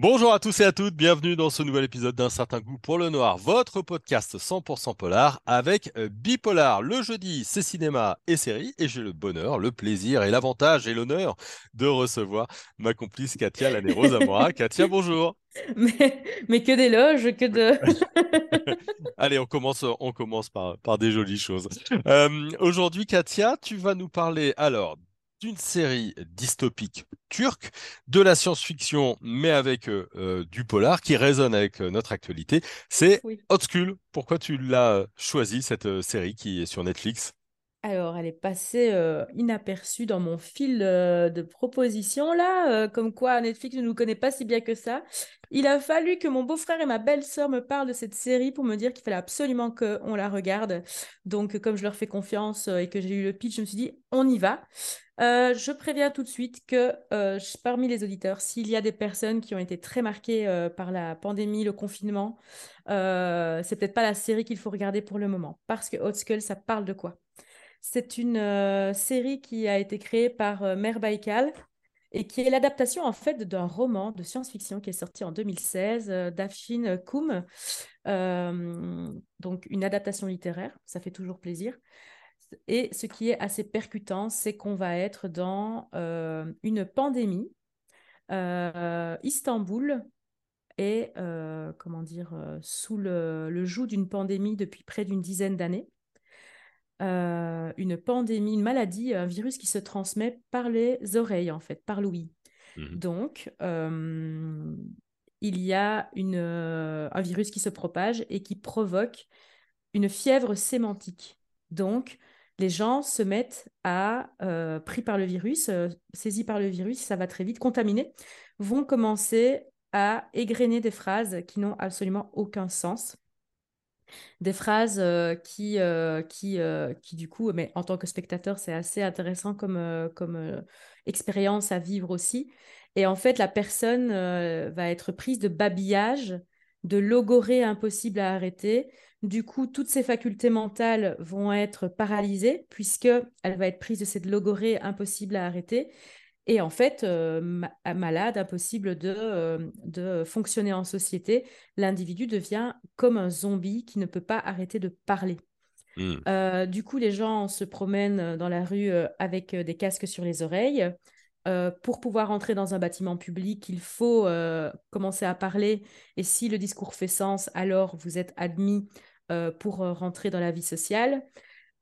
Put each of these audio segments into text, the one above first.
Bonjour à tous et à toutes, bienvenue dans ce nouvel épisode d'un certain goût pour le noir, votre podcast 100% polar avec euh, Bipolar. Le jeudi, c'est cinéma et série et j'ai le bonheur, le plaisir et l'avantage et l'honneur de recevoir ma complice Katia Lanero Zamora. Katia, bonjour. Mais, mais que d'éloges, que de... Allez, on commence, on commence par, par des jolies choses. Euh, aujourd'hui, Katia, tu vas nous parler alors d'une série dystopique turque, de la science-fiction, mais avec euh, euh, du polar qui résonne avec euh, notre actualité. C'est Oui. Hot School. Pourquoi tu l'as choisi, cette série qui est sur Netflix? Alors, elle est passée euh, inaperçue dans mon fil euh, de propositions, là, euh, comme quoi Netflix ne nous connaît pas si bien que ça. Il a fallu que mon beau-frère et ma belle-sœur me parlent de cette série pour me dire qu'il fallait absolument qu'on la regarde. Donc, comme je leur fais confiance et que j'ai eu le pitch, je me suis dit, on y va. Je préviens tout de suite que parmi les auditeurs, s'il y a des personnes qui ont été très marquées par la pandémie, le confinement, c'est peut-être pas la série qu'il faut regarder pour le moment. Parce que Hot Skull, ça parle de quoi? C'est une euh, série qui a été créée par euh, Mer Baikal et qui est l'adaptation en fait d'un roman de science-fiction qui est sorti en 2016 euh, d'Afshin Koum. Euh, donc une adaptation littéraire, ça fait toujours plaisir. Et ce qui est assez percutant, c'est qu'on va être dans euh, une pandémie. Istanbul est, comment dire, sous le joug d'une pandémie depuis près d'une dizaine d'années euh, une pandémie, une maladie, un virus qui se transmet par les oreilles, en fait, par l'ouïe. Mhm. Donc, euh, il y a une, euh, un virus qui se propage et qui provoque une fièvre sémantique. Donc, les gens se mettent à, pris par le virus, saisis par le virus, ça va très vite, contaminés, vont commencer à égrener des phrases qui n'ont absolument aucun sens des phrases euh, qui, euh, qui, euh, qui, du coup, mais en tant que spectateur, c'est assez intéressant comme, comme expérience à vivre aussi. Et en fait, la personne va être prise de babillage, de logorée impossible à arrêter. Du coup, toutes ses facultés mentales vont être paralysées puisque elle va être prise de cette logorée impossible à arrêter. Et en fait, euh, ma- malade, impossible de, euh, de fonctionner en société, l'individu devient comme un zombie qui ne peut pas arrêter de parler. Mhm. Euh, du coup, les gens se promènent dans la rue avec des casques sur les oreilles. Euh, pour pouvoir entrer dans un bâtiment public, il faut euh, commencer à parler. Et si le discours fait sens, alors vous êtes admis pour rentrer dans la vie sociale.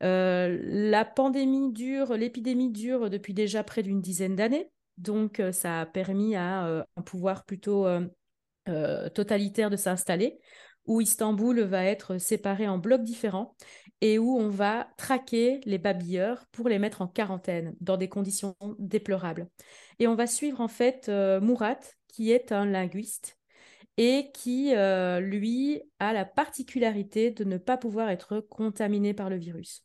Euh, la pandémie dure, l'épidémie dure depuis déjà près d'une dizaine d'années. Donc, euh, ça a permis à euh, un pouvoir plutôt totalitaire de s'installer, où Istanbul va être séparé en blocs différents et où on va traquer les babilleurs pour les mettre en quarantaine dans des conditions déplorables. Et on va suivre en fait Murat, qui est un linguiste et qui, euh, lui, a la particularité de ne pas pouvoir être contaminé par le virus.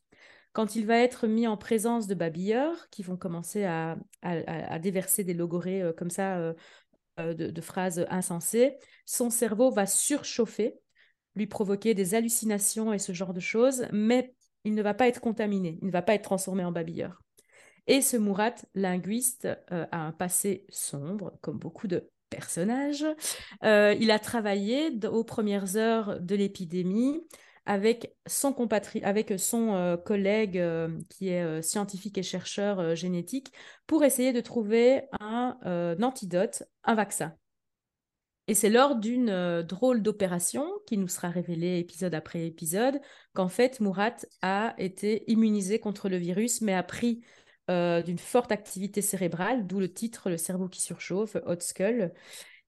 Quand il va être mis en présence de babilleurs qui vont commencer à, déverser des logorées euh, comme ça, euh, de, phrases insensées, son cerveau va surchauffer, lui provoquer des hallucinations et ce genre de choses, mais il ne va pas être contaminé, il ne va pas être transformé en babilleur. Et ce Murat, linguiste, a un passé sombre, comme beaucoup de personnages. Euh, il a travaillé aux premières heures de l'épidémie avec son compatri- avec son euh, collègue euh, qui est scientifique et chercheur génétique pour essayer de trouver un, un antidote, un vaccin. Et c'est lors d'une drôle d'opération qui nous sera révélée épisode après épisode qu'en fait Murat a été immunisé contre le virus mais a pris euh, d'une forte activité cérébrale, d'où le titre Le cerveau qui surchauffe, Hot Skull.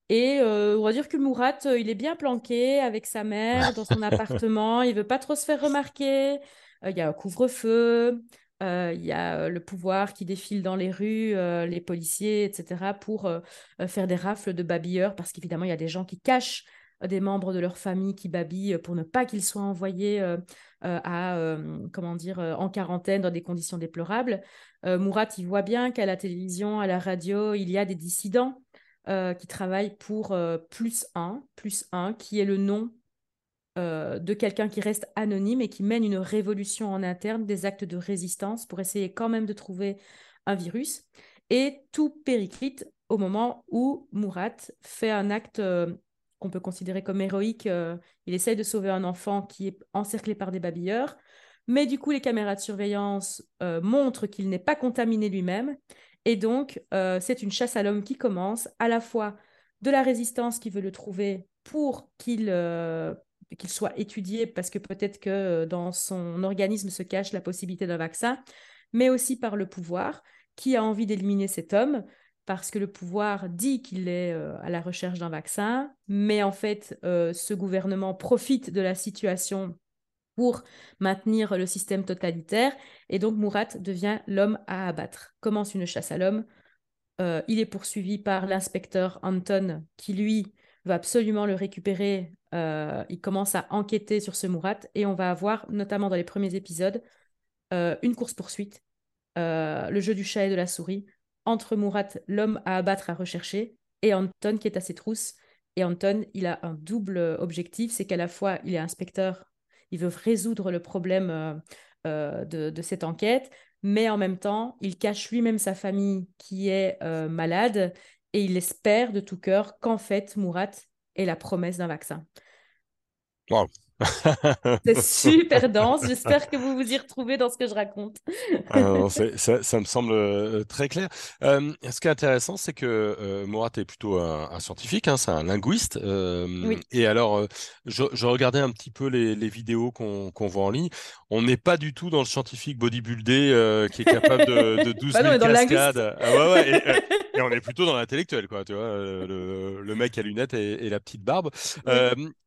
Et euh, on va dire que Murat, euh, il est bien planqué avec sa mère dans son appartement, il veut pas trop se faire remarquer. Il y a un couvre-feu, il y a le pouvoir qui défile dans les rues, les policiers, etc., pour faire des rafles de babilleurs, parce qu'évidemment, il y a des gens qui cachent des membres de leur famille qui babillent pour ne pas qu'ils soient envoyés euh, euh, à, euh, comment dire, euh, en quarantaine dans des conditions déplorables. Euh, Murat, il voit bien qu'à la télévision, à la radio, il y a des dissidents euh, qui travaillent pour euh, Plus un, Plus un, qui est le nom euh, de quelqu'un qui reste anonyme et qui mène une révolution en interne, des actes de résistance pour essayer quand même de trouver un virus. Et tout périclite au moment où Murat fait un acte qu'on peut considérer comme héroïque. il essaye de sauver un enfant qui est encerclé par des babilleurs. Mais du coup, les caméras de surveillance montrent qu'il n'est pas contaminé lui-même. Et donc, c'est une chasse à l'homme qui commence, à la fois de la résistance qui veut le trouver pour qu'il soit étudié parce que peut-être que euh, dans son organisme se cache la possibilité d'un vaccin, mais aussi par le pouvoir qui a envie d'éliminer cet homme parce que le pouvoir dit qu'il est euh, à la recherche d'un vaccin, mais en fait, euh, ce gouvernement profite de la situation pour maintenir le système totalitaire, et donc Murat devient l'homme à abattre. Commence une chasse à l'homme. il est poursuivi par l'inspecteur Anton, qui lui va absolument le récupérer. Euh, il commence à enquêter sur ce Murat et on va avoir, notamment dans les premiers épisodes, euh, une course-poursuite, euh, le jeu du chat et de la souris, entre Murat, l'homme à abattre, à rechercher, et Anton qui est à ses trousses. Et Anton, il a un double objectif, c'est qu'à la fois, il est inspecteur, il veut résoudre le problème de, de, cette enquête, mais en même temps, il cache lui-même sa famille qui est malade et il espère de tout cœur qu'en fait, Murat est la promesse d'un vaccin. C'est super dense. J'espère que vous vous y retrouvez dans ce que je raconte. Ah ça, me semble euh, très clair. Euh, ce qui est intéressant, c'est que euh, Morat est plutôt un, scientifique, hein, c'est un linguiste. Et alors, je, regardais un petit peu les, vidéos qu'on voit en ligne. On n'est pas du tout dans le scientifique bodybuildé qui est capable de, de 12 000 cascades. Ah ouais, ouais, et, on est plutôt dans l'intellectuel, quoi. Tu vois, le, mec à lunettes et, la petite barbe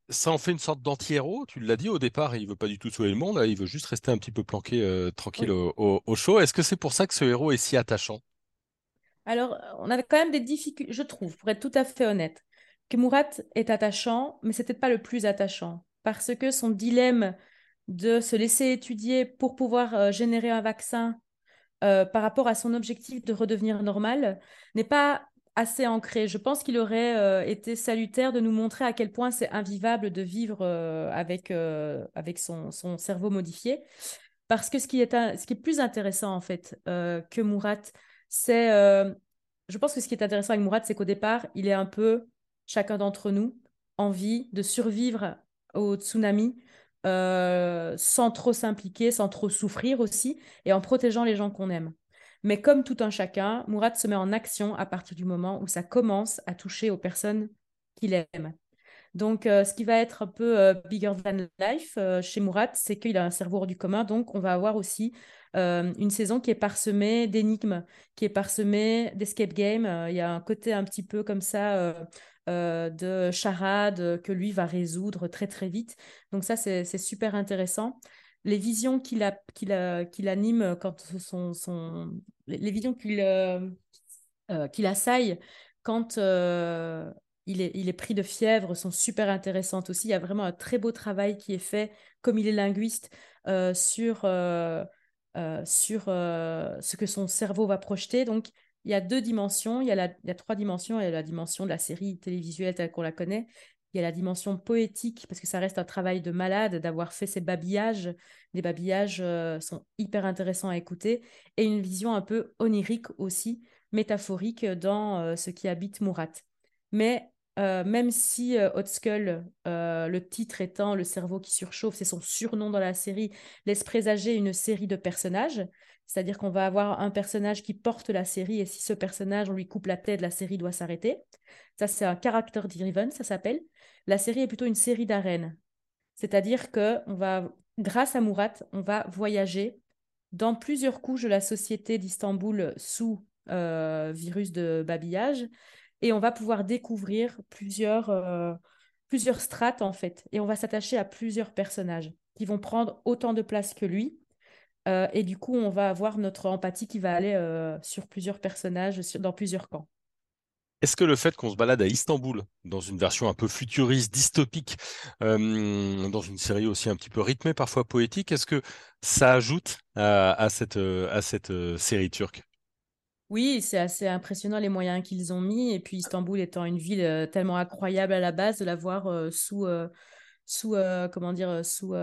ça en fait une sorte d'anti-héros. Tu l'as dit au départ, il veut pas du tout sauver le monde, il veut juste rester un petit peu planqué euh, tranquille au, au, show. Est-ce que c'est pour ça que ce héros est si attachant? Alors, on a quand même des difficultés, je trouve, pour être tout à fait honnête, que Murat est attachant, mais c'était pas le plus attachant parce que son dilemme de se laisser étudier pour pouvoir euh, générer un vaccin euh, par rapport à son objectif de redevenir normal n'est pas assez ancré. Je pense qu'il aurait euh, été salutaire de nous montrer à quel point c'est invivable de vivre euh, avec, euh, avec son, son, cerveau modifié. Parce que ce qui est, ce qui est plus intéressant, en fait, que Mourat, c'est... je pense que ce qui est intéressant avec Mourat, c'est qu'au départ, il est un peu, chacun d'entre nous, envie de survivre au tsunami sans trop s'impliquer, sans trop souffrir aussi, et en protégeant les gens qu'on aime. Mais comme tout un chacun, Mourad se met en action à partir du moment où ça commence à toucher aux personnes qu'il aime. Donc, euh, ce qui va être un peu euh, bigger than life euh, chez Mourad, c'est qu'il a un cerveau hors du commun. Donc, on va avoir aussi une saison qui est parsemée d'énigmes, qui est parsemée d'escape game. Il y a un côté un petit peu comme ça de charade que lui va résoudre très, très vite. Donc, ça, c'est super intéressant les visions qu'il a, anime quand son, les visions qu'il euh, euh, assaille quand euh, il, est, pris de fièvre sont super intéressantes aussi. Il y a vraiment un très beau travail qui est fait, comme il est linguiste, sur, sur ce que son cerveau va projeter. Donc, il y a deux dimensions. Il y a, il y a trois dimensions. Il y a la dimension de la série télévisuelle telle qu'on la connaît. Il y a la dimension poétique, parce que ça reste un travail de malade d'avoir fait ces babillages. Les babillages euh, sont hyper intéressants à écouter. Et une vision un peu onirique aussi, métaphorique dans euh, ce qui habite Murat. Mais euh, même si Hot Skull, le titre étant Le cerveau qui surchauffe, c'est son surnom dans la série, laisse présager une série de personnages. C'est-à-dire qu'on va avoir un personnage qui porte la série et si ce personnage, on lui coupe la tête, la série doit s'arrêter. Ça, c'est un character driven, ça s'appelle. La série est plutôt une série d'arènes. C'est-à-dire que va, grâce à Mourat, on va voyager dans plusieurs couches de la société d'Istanbul sous euh, virus de babillage et on va pouvoir découvrir plusieurs, euh, plusieurs strates en fait. Et on va s'attacher à plusieurs personnages qui vont prendre autant de place que lui. Euh, et du coup, on va avoir notre empathie qui va aller sur plusieurs personnages, dans plusieurs camps. Est-ce que le fait qu'on se balade à Istanbul, dans une version un peu futuriste, dystopique, euh, dans une série aussi un petit peu rythmée, parfois poétique, est-ce que ça ajoute à, cette, à cette euh, série turque? Oui, c'est assez impressionnant les moyens qu'ils ont mis. Et puis Istanbul étant une ville euh, tellement incroyable à la base, de la voir sous, sous comment dire, sous,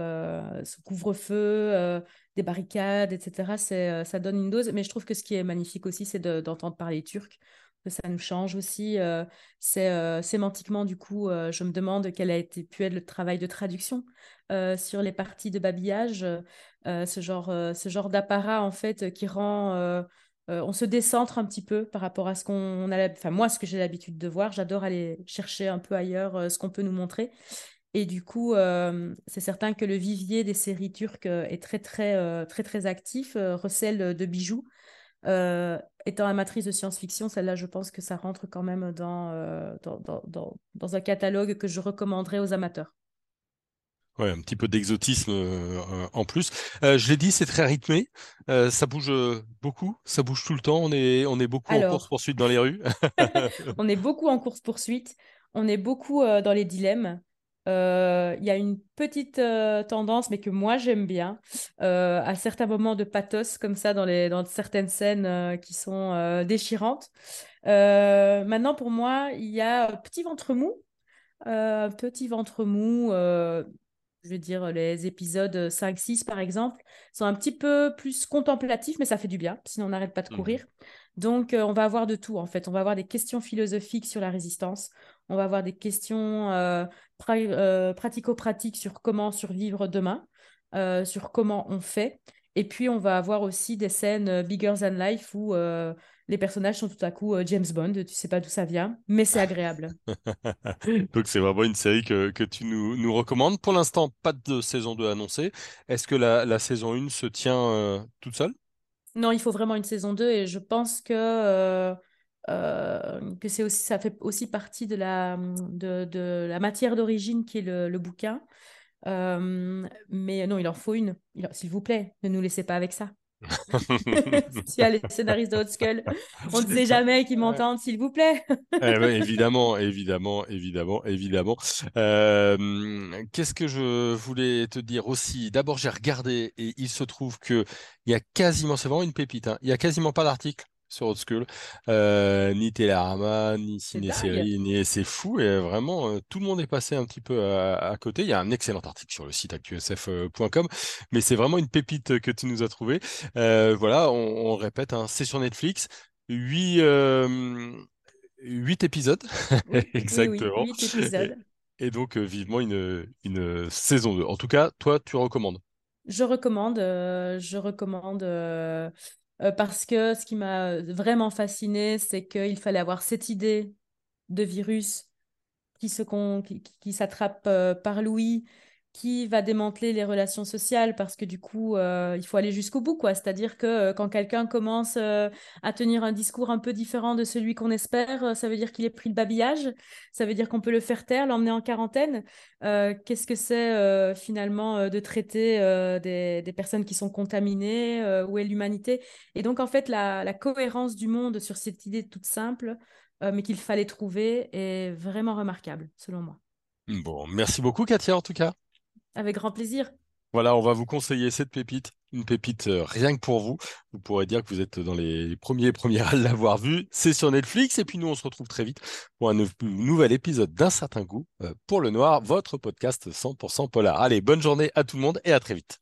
sous couvre-feu, des barricades, etc. C'est, ça donne une dose. Mais je trouve que ce qui est magnifique aussi, c'est d'entendre parler turc. ça nous change aussi. c'est sémantiquement, du coup, je me demande quel a été pu être le travail de traduction sur les parties de babillage, ce genre, ce genre d'apparat en fait qui rend on se décentre un petit peu par rapport à ce qu'on a, enfin moi ce que j'ai l'habitude de voir. J'adore aller chercher un peu ailleurs ce qu'on peut nous montrer. Et du coup, c'est certain que le vivier des séries turques est très très très très actif, recèle de bijoux. étant amatrice de science-fiction, celle-là, je pense que ça rentre quand même dans, dans, dans, dans, un catalogue que je recommanderais aux amateurs. Ouais, un petit peu d'exotisme euh, en plus. Euh, je l'ai dit, c'est très rythmé. Euh, ça bouge beaucoup, ça bouge tout le temps. On est, on est beaucoup en course-poursuite dans les rues. on est beaucoup en course-poursuite. On est beaucoup dans les dilemmes. Il y a une petite tendance, mais que moi j'aime bien, à certains moments de pathos comme ça dans, les, dans certaines scènes qui sont déchirantes. maintenant, pour moi, il y a petit ventre mou. petit ventre mou je veux dire, les épisodes 5-6 par exemple, sont un petit peu plus contemplatifs, mais ça fait du bien, sinon on n'arrête pas de mmh courir. Donc euh, on va avoir de tout en fait. On va avoir des questions philosophiques sur la résistance, on va avoir des questions euh, euh, pratico-pratiques sur comment survivre demain, sur comment on fait. Et puis on va avoir aussi des scènes bigger than life où les personnages sont tout à coup James Bond, tu sais pas d'où ça vient, mais c'est agréable. Donc c'est vraiment une série que, tu nous, recommandes. Pour l'instant, pas de saison 2 annoncée. Est-ce que la, saison 1 se tient toute seule? Non, il faut vraiment une saison 2 et je pense que, euh, euh, que c'est aussi, ça fait aussi partie de la, de, de la matière d'origine qui est le, le bouquin. mais non, il en faut une. S'il vous plaît, ne nous laissez pas avec ça. as les scénaristes de Hot Skull, on ne sait jamais qui m'entendent, s'il vous plaît. Eh évidemment, évidemment, évidemment, évidemment. Euh, qu'est-ce que je voulais te dire aussi? D'abord, j'ai regardé et il se trouve que il y a quasiment, c'est vraiment une pépite, hein, il y a quasiment pas d'article sur Old School. Euh, ni Télérama, ni ciné-série, ni c'est fou. Et vraiment, euh, tout le monde est passé un petit peu à, côté. Il y a un excellent article sur le site actusf.com, mais c'est vraiment une pépite que tu nous as trouvé. Euh, voilà, on, répète, hein, c'est sur Netflix. Huit, huit épisodes. Exactement. épisodes. Et, donc, vivement une, une saison 2. En tout cas, toi, tu recommandes. Je recommande, je recommande euh, parce que ce qui m'a vraiment fasciné, c'est qu'il fallait avoir cette idée de virus qui, se qui, s'attrape euh, par l'ouïe, qui va démanteler les relations sociales parce que du coup, euh, il faut aller jusqu'au bout, quoi. C'est-à-dire que euh, quand quelqu'un commence euh, à tenir un discours un peu différent de celui qu'on espère, ça veut dire qu'il est pris le babillage, ça veut dire qu'on peut le faire taire, l'emmener en quarantaine. Qu'est-ce que c'est finalement de traiter des, personnes qui sont contaminées Où est l'humanité? Et donc, en fait, la, la, cohérence du monde sur cette idée toute simple, mais qu'il fallait trouver, est vraiment remarquable, selon moi. Bon, merci beaucoup, Katia, en tout cas. Avec grand plaisir. Voilà, on va vous conseiller cette pépite, une pépite euh, rien que pour vous. Vous pourrez dire que vous êtes dans les premiers premiers à l'avoir vue. C'est sur Netflix et puis nous on se retrouve très vite pour un nouvel épisode d'un certain goût euh, pour le noir, votre podcast 100% polar. Allez, bonne journée à tout le monde et à très vite.